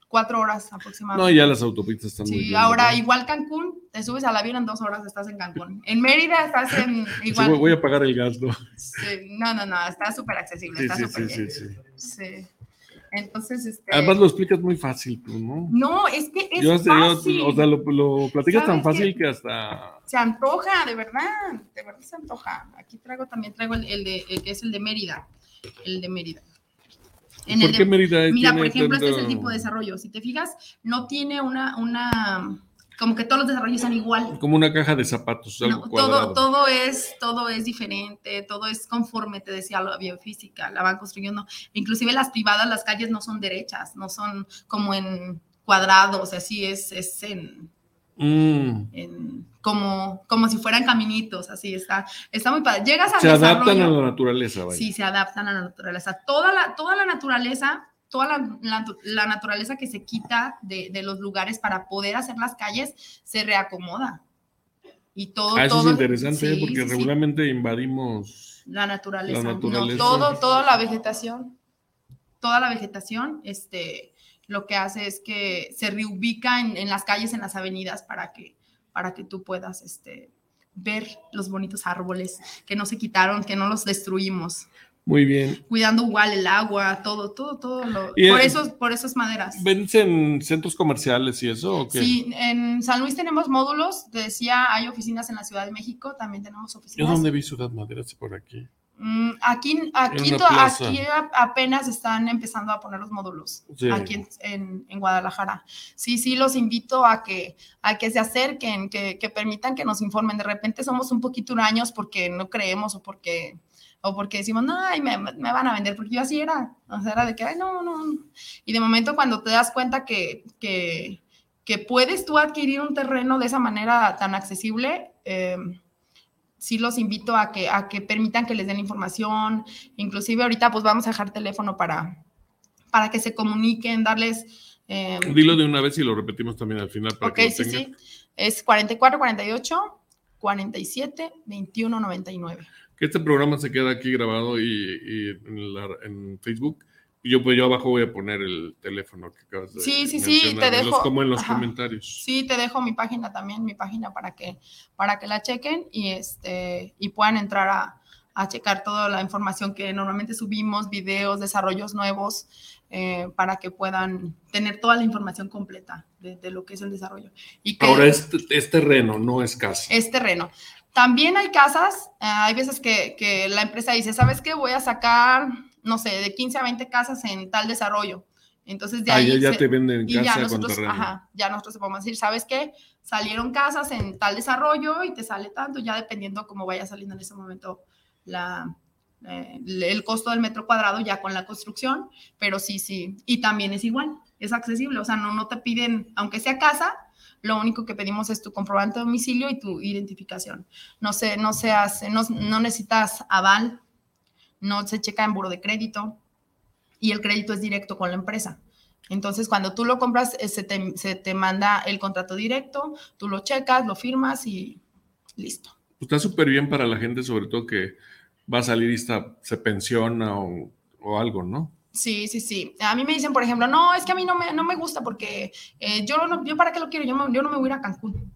cuatro horas No, aproximadamente. ya las autopistas están muy Sí, bien. ahora ¿verdad? igual Cancún, te subes al avión en dos horas, estás en Cancún. En Mérida estás en Sí, [laughs] igual. voy- voy a pagar el gasto. Sí, no, no, no, está súper accesible, Sí, está sí, súper sí, bien. sí, sí. Sí. Entonces, este. Además lo explicas muy fácil, tú, ¿no? no, es que es Yo- yo- fácil. o sea, lo, lo platicas tan ¿Sabes fácil que hasta... Se antoja, de verdad, de verdad se antoja. Aquí traigo también, traigo el, el de, el que es el de Mérida, el de Mérida. En ¿Por el qué de- Mérida Mira, por ejemplo, este es el tipo de desarrollo. Si te fijas, no tiene una, una, como que todos los desarrollos son igual. Como una caja de zapatos, algo No, todo, todo, es, todo es diferente, todo es conforme, te decía, la biofísica, la van construyendo. Inclusive las privadas, las calles no son derechas, no son como en cuadrados, así es, es en, Mm. en- como, como si fueran caminitos, así está, está muy padre. Llegas al Se adaptan a la naturaleza, vaya. sí, se adaptan a la naturaleza. Toda la, toda la naturaleza, toda la, la- la naturaleza que se quita de, de los lugares para poder hacer las calles, se reacomoda. Y todo, Ah, eso todo, es interesante, ¿eh? sí, porque sí, sí. regularmente invadimos... La naturaleza. La no, naturaleza. todo, toda la vegetación, toda la vegetación, este, lo que hace es que se reubica en, en las calles, en las avenidas, para que, para que tú puedas, este, ver los bonitos árboles que no se quitaron, que no los destruimos. Muy bien. Cuidando igual el agua, todo, todo, todo. Lo, por, eso, por esas maderas. ¿Vence en centros comerciales y eso? ¿o qué? Sí, en San Luis tenemos módulos. Te decía, hay oficinas en la Ciudad de México, también tenemos oficinas. Yo dónde vi Ciudad Maderas por aquí. Mm, aquí, aquí, aquí apenas están empezando a poner los módulos, aquí en, en, Guadalajara. Sí, sí, los invito a que, a que se acerquen, que, que permitan que nos informen. De repente somos un poquito huraños porque no creemos o porque o porque decimos, no, ay, me, me, van a vender, porque yo así era, o sea, era de que, ay, no, no, y de momento cuando te das cuenta que, que, que puedes tú adquirir un terreno de esa manera tan accesible, eh, sí los invito a que, a que permitan que les den información, inclusive ahorita pues vamos a dejar teléfono para, para que se comuniquen, darles... Eh, Dilo de una vez y lo repetimos también al final. Para ok, que sí, sí, es 44, 48, 47, 21, 99 este programa se queda aquí grabado y, en, Facebook. Y yo, pues yo abajo voy a poner el teléfono que acabas de Sí, sí, sí, te dejo. como en los comentarios. Sí, te dejo mi página también, mi página para que, para que la chequen y, este, y puedan entrar a, a checar toda la información que normalmente subimos, videos, desarrollos nuevos, eh, para que puedan tener toda la información completa de, de, lo que es el desarrollo. Y Ahora es, es terreno, no es casa. Es terreno. También hay casas, eh, hay veces que, la empresa dice, ¿sabes qué? Voy a sacar, no sé, de 15 a 20 casas en tal desarrollo. Entonces, de ahí. ya, te venden casa ya nosotros, ajá, ya nosotros podemos decir, ¿sabes qué? Salieron casas en tal desarrollo y te sale tanto, ya dependiendo cómo vaya saliendo en ese momento la, eh, el costo del metro cuadrado ya con la construcción, pero sí, sí. Y también es igual, es accesible, o sea, no, no te piden, aunque sea casa, lo único que pedimos es tu comprobante de domicilio y tu identificación. No se, no se hace, no, no necesitas aval, no se checa en buro de crédito y el crédito es directo con la empresa. Entonces, cuando tú lo compras, eh, se te, se te manda el contrato directo, tú lo checas, lo firmas y listo. Está súper bien para la gente, sobre todo que va a salir y se pensiona o, o algo, ¿no? Sí, sí, sí. A mí me dicen, por ejemplo, no, es que a mí no me, no me gusta porque eh, yo, no, yo para qué lo quiero, yo, yo no me voy a ir a Cancún.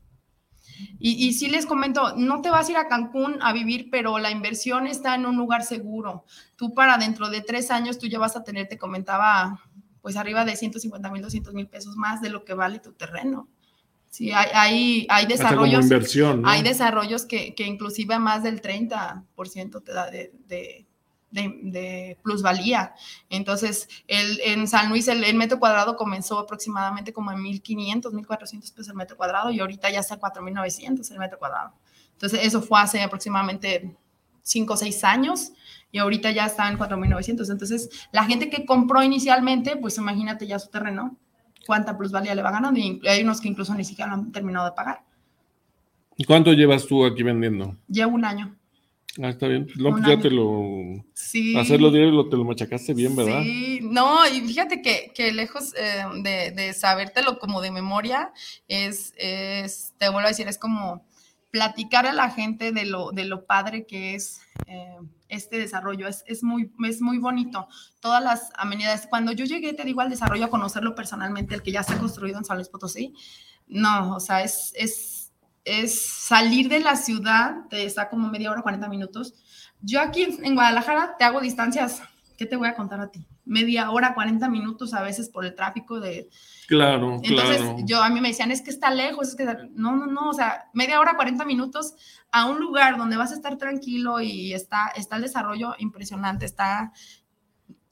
Y, y sí les comento, no te vas a ir a Cancún a vivir, pero la inversión está en un lugar seguro. Tú para dentro de tres años, tú ya vas a tener, te comentaba, pues arriba de 150 mil, 200 mil pesos más de lo que vale tu terreno. Sí, hay, hay, hay desarrollos. Inversión, Hay desarrollos que, que inclusive más del 30% te da de, de de, plusvalía. Entonces, el, en San Luis el, metro cuadrado comenzó aproximadamente como en 1.500, 1.400 pesos el metro cuadrado y ahorita ya está 4.900 el metro cuadrado. Entonces, eso fue hace aproximadamente 5 o 6 años y ahorita ya está en 4.900. Entonces, la gente que compró inicialmente, pues imagínate ya su terreno, cuánta plusvalía le va ganando y hay unos que incluso ni siquiera lo han terminado de pagar. ¿Y cuánto llevas tú aquí vendiendo? Llevo un año. Ah, está bien. No, ya te lo. Sí. Hacerlo diario te lo machacaste bien, ¿verdad? Sí, no, y fíjate que, que lejos eh, de, de, sabértelo como de memoria, es, es, te vuelvo a decir, es como platicar a la gente de lo, de lo padre que es eh, este desarrollo. Es, es, muy, es muy bonito. Todas las amenidades. Cuando yo llegué, te digo, al desarrollo, a conocerlo personalmente, el que ya se ha construido en San Luis Potosí, no, o sea, es, es es salir de la ciudad, te está como media hora, 40 minutos. Yo aquí en Guadalajara te hago distancias, ¿qué te voy a contar a ti? Media hora, 40 minutos a veces por el tráfico de... Claro, Entonces, yo a mí me decían, es que está lejos, es que no, no, no, o sea, media hora, 40 minutos a un lugar donde vas a estar tranquilo y está, está el desarrollo impresionante, está,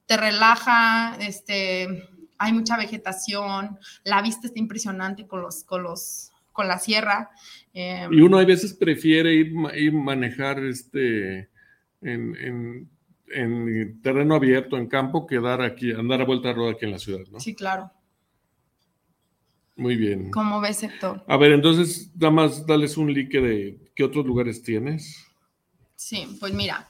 te relaja, este, hay mucha vegetación, la vista está impresionante con los, con los con la sierra. Em, y uno a veces prefiere ir, ir manejar este en, terreno abierto, en campo, que dar aquí, andar a vuelta de rueda aquí en la ciudad, ¿no? Sí, claro. Muy bien. ¿Cómo ves, Héctor? A ver, entonces, nada más dales un like de qué otros lugares tienes. Sí, pues mira,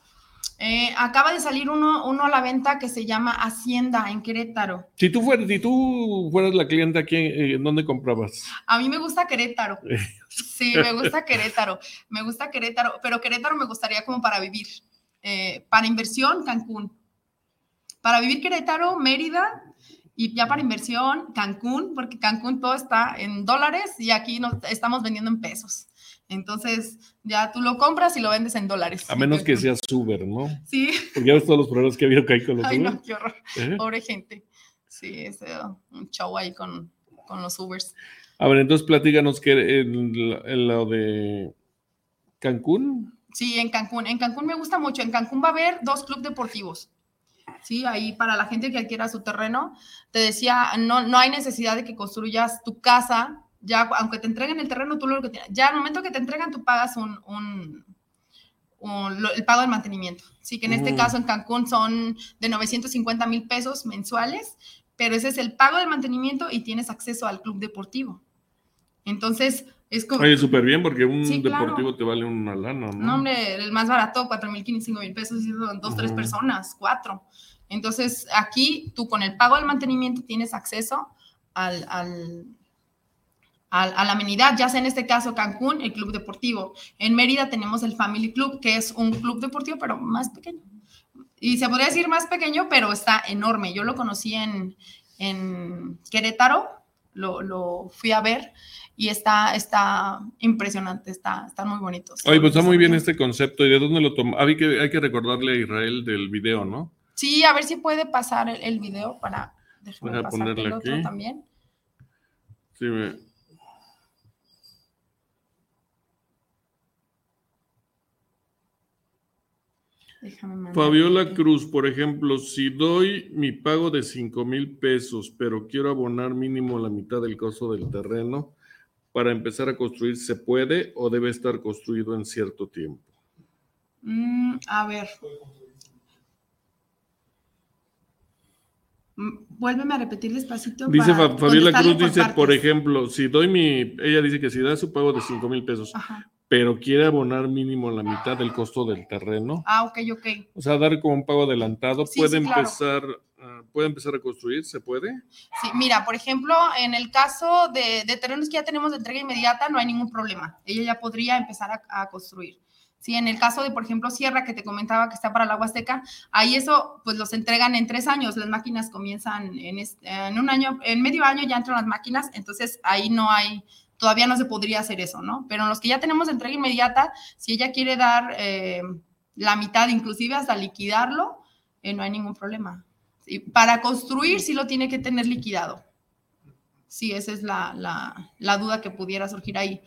eh, acaba de salir uno, uno a la venta que se llama Hacienda en Querétaro. Si tú fueras, si tú fueras la clienta aquí, ¿en dónde comprabas? A mí me gusta Querétaro. Sí, me gusta Querétaro. Me gusta Querétaro, pero Querétaro me gustaría como para vivir. Eh, para inversión, Cancún. Para vivir Querétaro, Mérida, y ya para inversión, Cancún, porque Cancún todo está en dólares y aquí nos estamos vendiendo en pesos. Entonces, ya tú lo compras y lo vendes en dólares. A menos que seas Uber, ¿no? Sí. Porque ya ves todos los problemas que ha habido que hay con los Ay, Uber. no, qué horror. ¿Eh? Pobre gente. Sí, es eh, un show ahí con, con los Ubers. A ver, entonces platícanos que en, en lo de Cancún. Sí, en Cancún. En Cancún me gusta mucho. En Cancún va a haber dos clubes deportivos. Sí, ahí para la gente que adquiera su terreno, te decía, no, no hay necesidad de que construyas tu casa. Ya, aunque te entreguen el terreno, tú lo que tienes. Ya al momento que te entregan, tú pagas un, un, un- lo- el pago del mantenimiento. Sí, que en este Mm. caso en Cancún son de 950 mil pesos mensuales, pero ese es el pago del mantenimiento y tienes acceso al club deportivo. Entonces, es como... Oye, súper bien, porque un Sí, claro. deportivo te vale una lana, ¿no? No, hombre, el más barato, 4 mil, 5 mil pesos, y son dos, tres Ujú. personas, cuatro. Entonces, aquí tú con el pago del mantenimiento tienes acceso al, al, al- a la amenidad, ya sea en este caso Cancún, el club deportivo. En Mérida tenemos el Family Club, que es un club deportivo, pero más pequeño. Y se podría decir más pequeño, pero está enorme. Yo lo conocí en, en Querétaro, lo, lo fui a ver y está, está impresionante, está, están muy bonitos. Oye, pues está muy bien este concepto. ¿Y de dónde lo tomó? Hay que, hay que recordarle a Israel del video, ¿no? Sí, a ver si puede pasar el, el video para Voy a ponerle aquí. también. Sí, me- Déjame. Fabiola Cruz, por ejemplo, si doy mi pago de 5 mil pesos, pero quiero abonar mínimo la mitad del costo del terreno para empezar a construir, ¿se puede o debe estar construido en cierto tiempo? Mm, a ver. Mm, Vuélveme a repetir despacito. Dice Fabiola Cruz, dice, por ejemplo, si doy mi, ella dice que si da su pago de 5 mil pesos, Ajá. Pero quiere abonar mínimo la mitad del costo del terreno, Ah, ok, ok. o sea, dar como un pago adelantado, Sí, puede sí, claro. empezar, ah, puede empezar a construir, ¿se puede? Sí, mira, por ejemplo, en el caso de, de terrenos que ya tenemos de entrega inmediata, no hay ningún problema. Ella ya podría empezar a, a construir. Sí, en el caso de, por ejemplo, Sierra, que te comentaba que está para la Huasteca, ahí eso, pues los entregan en tres años. Las máquinas comienzan en, es- en un año, en medio año ya entran las máquinas, entonces ahí no hay, todavía no se podría hacer eso, ¿no? Pero en los que ya tenemos entrega inmediata, si ella quiere dar eh, la mitad, inclusive hasta liquidarlo, eh, no hay ningún problema. Sí, para construir sí lo tiene que tener liquidado. Sí, esa es la, la- duda que pudiera surgir ahí.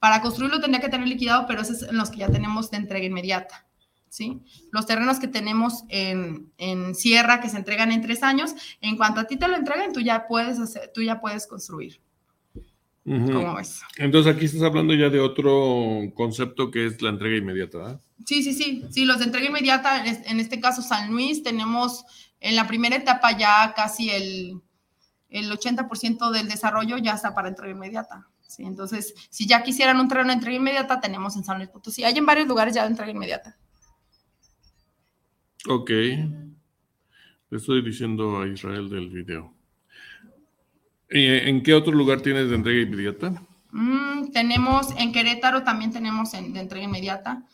Para construirlo tendría que tener liquidado, pero esos es en los que ya tenemos entrega inmediata. ¿sí? Los terrenos que tenemos en, en sierra que se entregan en tres años, en cuanto a ti te lo entreguen, tú ya puedes, hacer, tú ya puedes construir. Ujú. ¿Cómo ves? Entonces aquí estás hablando ya de otro concepto que es la entrega inmediata, ¿verdad? Sí, sí, sí. Sí, los de entrega inmediata, en este caso San Luis, tenemos en la primera etapa ya casi el, el 80% del desarrollo ya está para entrega inmediata. Sí, entonces, si ya quisieran un terreno de entrega inmediata, tenemos en San Luis Potosí. Hay en varios lugares ya de entrega inmediata. Ok. Le estoy diciendo a Israel del video. ¿Y en qué otro lugar tienes de entrega inmediata? Mm, tenemos en Querétaro también tenemos en, de entrega inmediata.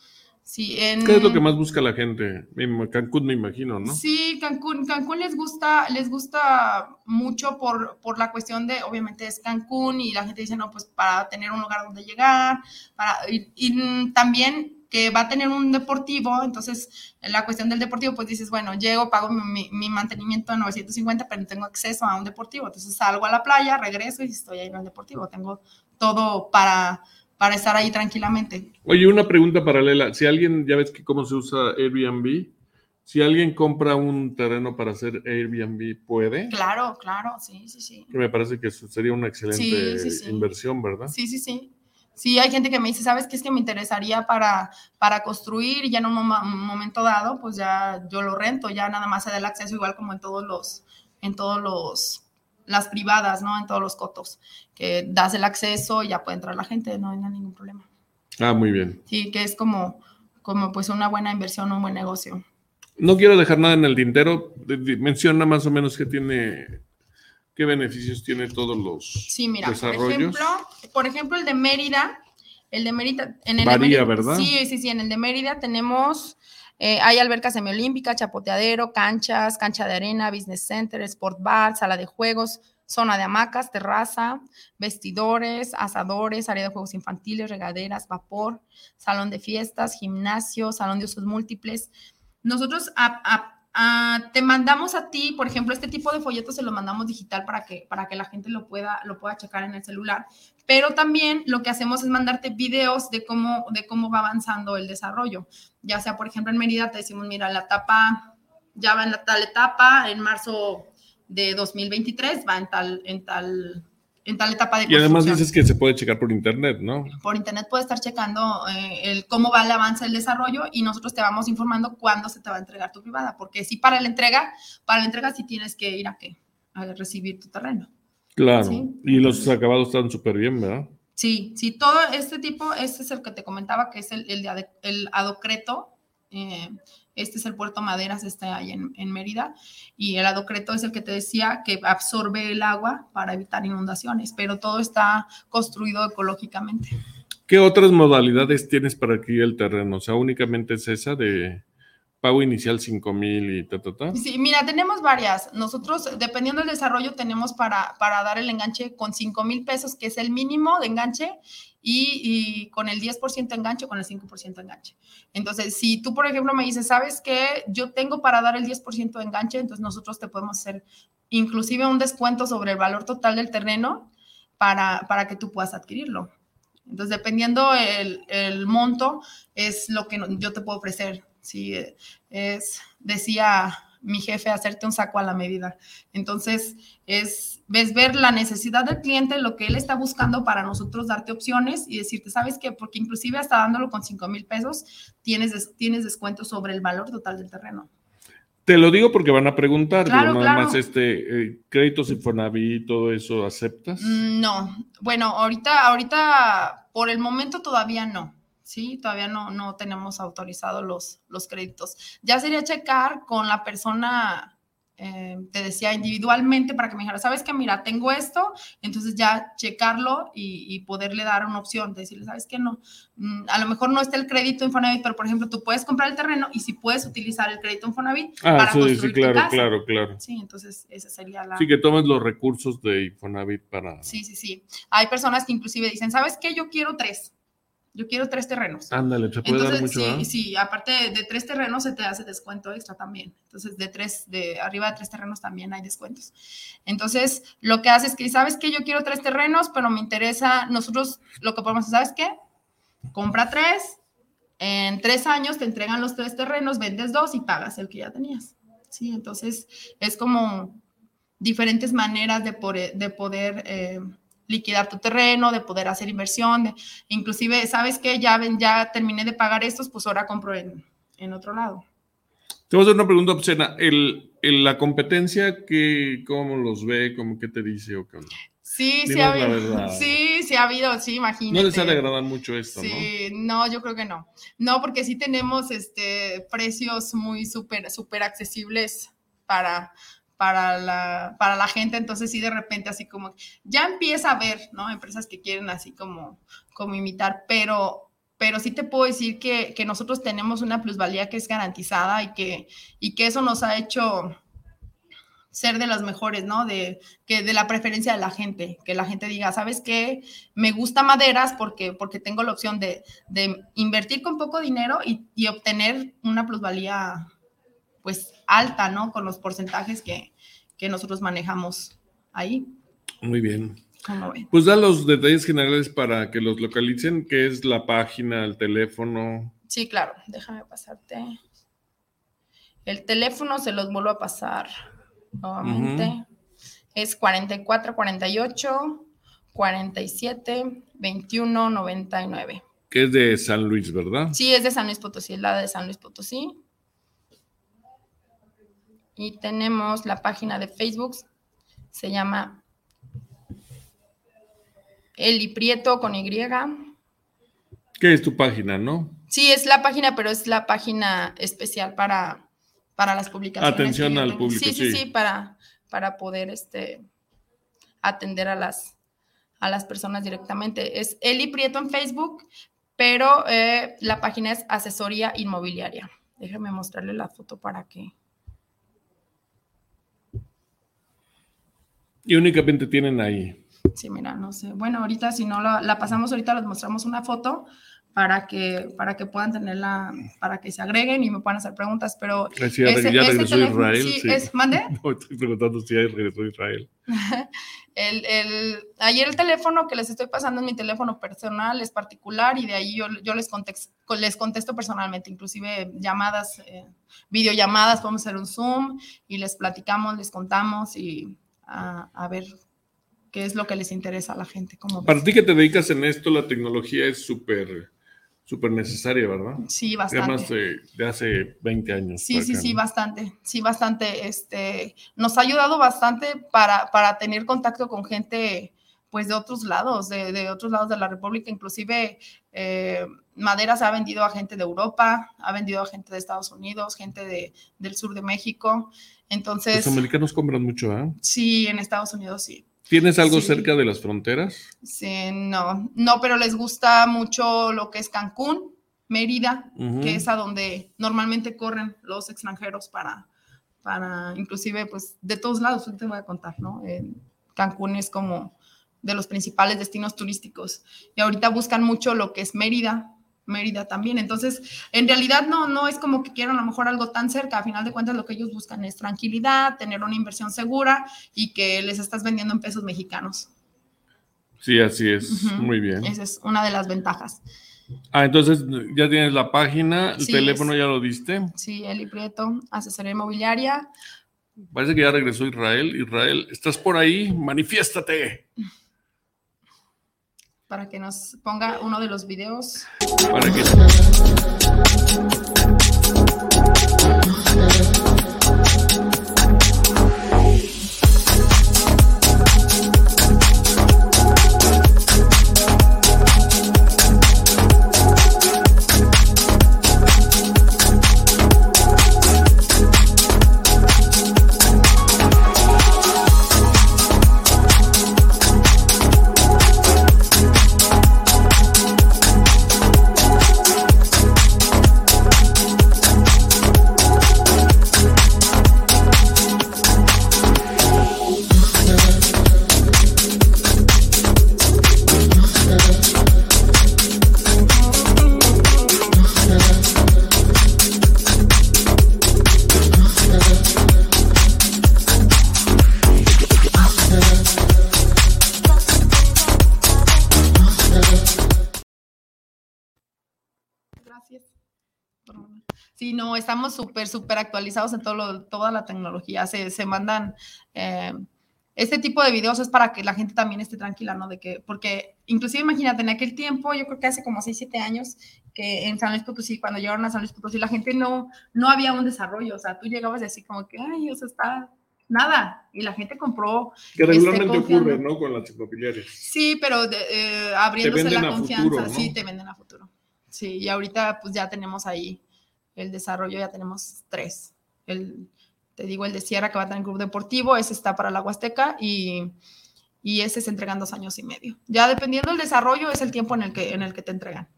Sí, en, ¿Qué es lo que más busca la gente? En Cancún me imagino, ¿no? Sí, Cancún, Cancún les gusta, les gusta mucho por, por la cuestión de, obviamente es Cancún y la gente dice, no, pues para tener un lugar donde llegar, para, y, y, mm, también que va a tener un deportivo, entonces en la cuestión del deportivo, pues dices, bueno, llego, pago mi, mi, mi mantenimiento de 950, pero no tengo acceso a un deportivo, entonces salgo a la playa, regreso y estoy ahí en el deportivo, tengo todo para, para estar ahí tranquilamente. Oye, una pregunta paralela. Si alguien, ya ves que cómo se usa Airbnb, si alguien compra un terreno para hacer Airbnb, ¿puede? Claro, claro, sí, sí, sí. Que me parece que sería una excelente Sí, sí, sí. inversión, ¿verdad? Sí, sí, sí. Sí, hay gente que me dice, ¿sabes qué es que me interesaría para, para construir y ya en un, mom- un momento dado, pues ya yo lo rento, ya nada más se da el acceso igual como en todos los, en todos los, las privadas, ¿no? En todos los cotos, que das el acceso y ya puede entrar la gente, no hay ningún problema. Ah, muy bien. Sí, que es como, como pues una buena inversión, un buen negocio. No quiero dejar nada en el tintero. Menciona más o menos qué tiene, qué beneficios tiene todos los Sí, mira, por desarrollos. ejemplo, por ejemplo, el de Mérida, el de Mérida, en el de Mérida- ¿verdad? Sí, sí, sí, en el de Mérida tenemos, eh, hay alberca semiolímpica, chapoteadero, canchas, cancha de arena, business center, sport bar, sala de juegos, zona de hamacas, terraza, vestidores, asadores, área de juegos infantiles, regaderas, vapor, salón de fiestas, gimnasio, salón de usos múltiples. Nosotros te mandamos a ti, por ejemplo, este tipo de folletos se lo mandamos digital para que, para que la gente lo pueda, lo pueda checar en el celular, pero también lo que hacemos es mandarte videos de cómo, de cómo va avanzando el desarrollo. Ya sea, por ejemplo, en Mérida te decimos, mira, la etapa, ya va en la tal etapa, en marzo de 2023 va en tal, en tal, en tal etapa de Y además dices que se puede checar por internet, ¿no? Por internet puedes estar checando eh, el, cómo va el avance del desarrollo y nosotros te vamos informando cuándo se te va a entregar tu privada, porque si para la entrega, para la entrega sí tienes que ir a qué, a recibir tu terreno. Claro, y los acabados están súper bien, ¿verdad? Sí, sí, todo este tipo, este es el que te comentaba, que es el, el, el adocreto, eh, este es el puerto Maderas, está ahí en, Mérida, y el adocreto es el que te decía que absorbe el agua para evitar inundaciones, pero todo está construido ecológicamente. ¿Qué otras modalidades tienes para adquirir el terreno? O sea, únicamente es esa de pago inicial 5 mil y ta, ta, ta. Sí, mira, tenemos varias. Nosotros, dependiendo del desarrollo, tenemos para, para dar el enganche con 5 mil pesos, que es el mínimo de enganche, y, con el 10% enganche con el 5% enganche. Entonces, si tú, por ejemplo, me dices, ¿sabes qué? Yo tengo para dar el 10% de enganche, entonces nosotros te podemos hacer inclusive un descuento sobre el valor total del terreno para, para que tú puedas adquirirlo. Entonces, dependiendo el, el monto, es lo que yo te puedo ofrecer. Si es, decía mi jefe, hacerte un saco a la medida. Entonces, es, ves ver la necesidad del cliente, lo que él está buscando para nosotros darte opciones y decirte, ¿sabes qué? Porque inclusive hasta dándolo con 5 mil pesos, tienes, tienes descuento sobre el valor total del terreno. Te lo digo porque van a preguntar, claro, nada más este, eh, créditos Infonavit, todo eso, ¿aceptas? Mm, no, bueno, ahorita, ahorita, por el momento todavía no. ¿Sí? Todavía no, no tenemos autorizados los, los créditos. Ya sería checar con la persona, eh, te decía, individualmente para que me dijera, ¿sabes qué? Mira, tengo esto, entonces ya checarlo y, poderle dar una opción, decirle, ¿sabes qué? No, mm, a lo mejor no está el crédito Infonavit, pero por ejemplo, tú puedes comprar el terreno y si puedes utilizar el crédito Infonavit ah, para sí, sí, claro, claro, claro. Sí, entonces esa sería la... Sí, que tomes los recursos de Infonavit para... Sí, sí, sí. Hay personas que inclusive dicen, ¿sabes qué? Yo quiero tres yo quiero tres terrenos. Ándale, se puede Entonces, dar mucho. Sí, sí, aparte de, tres terrenos se te hace descuento extra también. Entonces, de tres, de arriba de tres terrenos también hay descuentos. Entonces, lo que hace es que, ¿sabes qué? Yo quiero tres terrenos, pero me interesa, nosotros lo que podemos hacer, ¿sabes qué? Compra tres, en tres años te entregan los tres terrenos, vendes dos y pagas el que ya tenías. Sí, entonces es como diferentes maneras de poder, de poder eh, liquidar tu terreno, de poder hacer inversión, de, inclusive, ¿sabes qué? Ya, ya terminé de pagar estos, pues ahora compro en, en otro lado. Te voy a hacer una pregunta obscena. El, la competencia, que, ¿cómo los ve? ¿Cómo qué te dice? O qué Sí, sí ha habido. [laughs] Sí, sí ha habido, sí, imagínate. No les ha agradado mucho esto, sí, ¿no? yo creo que no. No, porque sí tenemos este precios muy súper, súper accesibles para, para la, para la gente, entonces sí de repente así como, ya empieza a ver, ¿no? Empresas que quieren así como, como imitar, pero, pero sí te puedo decir que, que nosotros tenemos una plusvalía que es garantizada y que, y que eso nos ha hecho ser de los mejores, ¿no? De, que de la preferencia de la gente, que la gente diga, ¿sabes qué? Me gusta maderas porque, porque tengo la opción de, de invertir con poco dinero y, y obtener una plusvalía pues alta, ¿no? Con los porcentajes que, nosotros manejamos ahí. Muy bien. Pues da los detalles generales para que los localicen, que es la página, el teléfono. Sí, claro, déjame pasarte. El teléfono se los vuelvo a pasar nuevamente. Es 44 48 47 21 99. Que es de San Luis, ¿verdad? Sí, es de San Luis Potosí, es la de San Luis Potosí. Y tenemos la página de Facebook, se llama Eli Prieto con Y. ¿Qué es tu página, no? Sí, es la página, pero es la página especial para, para las publicaciones. Atención al público. Sí, sí, sí, para, para poder este, atender a las, a las personas directamente. Es Eli Prieto en Facebook, pero eh, la página es Asesoría Inmobiliaria. Déjame mostrarle la foto para que Y únicamente tienen ahí. Sí, mira, no sé. Bueno, ahorita si no la, la pasamos, ahorita les mostramos una foto para que, para que puedan tenerla, para que se agreguen y me puedan hacer preguntas, pero... Sí, ya, ese, ya regresó Israel. Sí, Es, ¿Mande? [laughs] No, estoy preguntando si ya regresó Israel. [laughs] el, el, ayer el teléfono que les estoy pasando es mi teléfono personal, es particular, y de ahí yo, yo les, contesto, les contesto personalmente, inclusive llamadas, eh, videollamadas, podemos hacer un Zoom y les platicamos, les contamos y a, a ver qué es lo que les interesa a la gente. Como Para ti que te dedicas en esto, la tecnología es súper súper necesaria, ¿verdad? Sí, bastante. Además de, de hace 20 años. Sí, sí, sí, bastante. Sí, bastante. Este, nos ha ayudado bastante para, para tener contacto con gente pues de otros lados, de, de otros lados de la República, inclusive eh, Madera se ha vendido a gente de Europa, ha vendido a gente de Estados Unidos, gente de, del sur de México. Entonces. Los americanos compran mucho, ¿eh? Sí, en Estados Unidos sí. ¿Tienes algo sí. cerca de las fronteras? Sí, no, no, pero les gusta mucho lo que es Cancún, Mérida, uh -huh. que es a donde normalmente corren los extranjeros para, para inclusive, pues, de todos lados, te voy a contar, ¿no? Cancún es como de los principales destinos turísticos y ahorita buscan mucho lo que es Mérida, Mérida también. Entonces, en realidad no, no es como que quieran a lo mejor algo tan cerca. A final de cuentas, lo que ellos buscan es tranquilidad, tener una inversión segura y que les estás vendiendo en pesos mexicanos. Sí, así es. Uh -huh. Muy bien. Esa es una de las ventajas. Ah, entonces ya tienes la página, el sí, teléfono es, ya lo diste. Sí, Eli Prieto, asesoría inmobiliaria. Parece que ya regresó Israel. Israel, ¿estás por ahí? Manifiéstate [laughs] para que nos ponga uno de los videos. Sí, no, estamos súper, súper actualizados en todo lo, toda la tecnología. Se, se mandan, eh, este tipo de videos es para que la gente también esté tranquila, ¿no? De que, porque inclusive imagínate, en aquel tiempo, yo creo que hace como 6, 7 años, que en San Luis Potosí, cuando llegaron a San Luis Potosí, la gente no, no había un desarrollo, o sea, tú llegabas así como que, ay, o sea, está nada, y la gente compró. Que regularmente este, ocurre, ¿no? Con las inmobiliarias. Sí, pero de, eh, abriéndose la confianza, futuro, ¿no? sí, te venden a futuro. Sí, y ahorita pues ya tenemos ahí el desarrollo ya tenemos tres. El, te digo, el de Sierra que va a tener club deportivo, ese está para la Huasteca y, y ese se entrega en dos años y medio. Ya dependiendo del desarrollo es el tiempo en el que, en el que te entregan.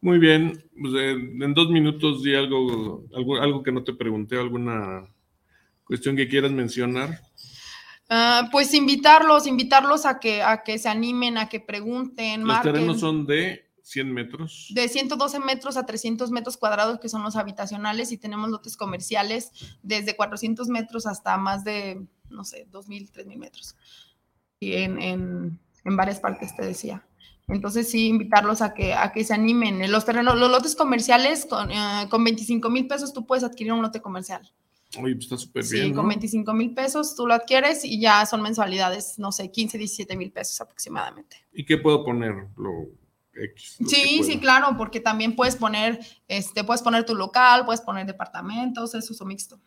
Muy bien, pues en, en dos minutos di algo, algo, algo que no te pregunté, alguna cuestión que quieras mencionar. Uh, pues invitarlos, invitarlos a que, a que se animen, a que pregunten. Los marquen. terrenos son de 100 metros. De 112 metros a 300 metros cuadrados, que son los habitacionales, y tenemos lotes comerciales desde 400 metros hasta más de, no sé, 2.000, 3.000 metros. Y en, en, en, varias partes, te decía. Entonces, sí, invitarlos a que, a que se animen. Los terrenos, los lotes comerciales, con, uh, con 25 mil pesos tú puedes adquirir un lote comercial. Oye, pues está súper sí, bien. Sí, con ¿no? 25 mil pesos tú lo adquieres y ya son mensualidades, no sé, 15, 17 mil pesos aproximadamente. ¿Y qué puedo poner? Lo, X, sí, sí, claro, porque también puedes poner, este, puedes poner tu local, puedes poner departamentos, es uso mixto.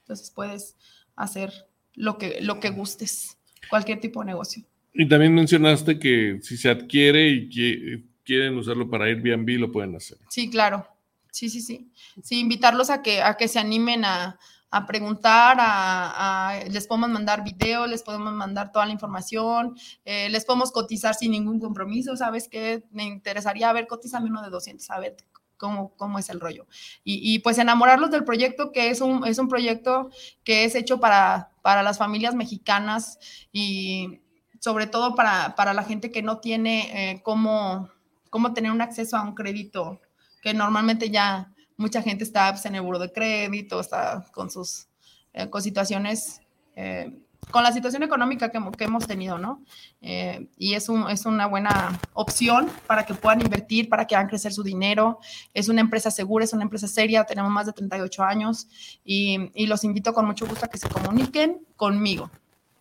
Entonces puedes hacer lo que, lo que gustes, cualquier tipo de negocio. Y también mencionaste que si se adquiere y que, quieren usarlo para Airbnb, lo pueden hacer. Sí, claro. Sí, sí, sí. Sí, invitarlos a que, a que se animen a, a preguntar, a, a, les podemos mandar video, les podemos mandar toda la información, eh, les podemos cotizar sin ningún compromiso, ¿sabes qué? Me interesaría, a ver, cotízame uno de 200, a ver, cómo, cómo es el rollo. Y, pues enamorarlos del proyecto, que es un, es un proyecto que es hecho para, para las familias mexicanas y sobre todo para, para la gente que no tiene eh, cómo, cómo tener un acceso a un crédito, que normalmente ya mucha gente está pues, en el buro de crédito, está con sus eh, con situaciones eh, con la situación económica que, hemos tenido, ¿no? Eh, y es, un, es una buena opción para que puedan invertir, para que hagan crecer su dinero. Es una empresa segura, es una empresa seria, tenemos más de 38 años y, y los invito con mucho gusto a que se comuniquen conmigo.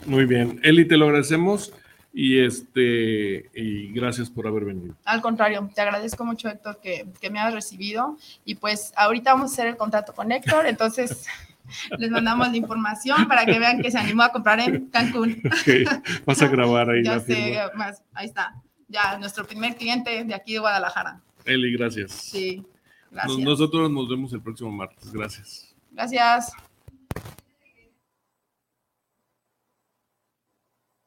Muy bien, Eli, te lo agradecemos y este y gracias por haber venido. Al contrario, te agradezco mucho Héctor que, que me hayas recibido y pues ahorita vamos a hacer el contrato con Héctor, entonces [laughs] les mandamos la información para que vean que se animó a comprar en Cancún. [laughs] Vas a grabar ahí. [laughs] ya sé, más, ahí está. Ya, nuestro primer cliente de aquí de Guadalajara. Eli, gracias. Sí, gracias. nosotros nos vemos el próximo martes. Gracias. Gracias.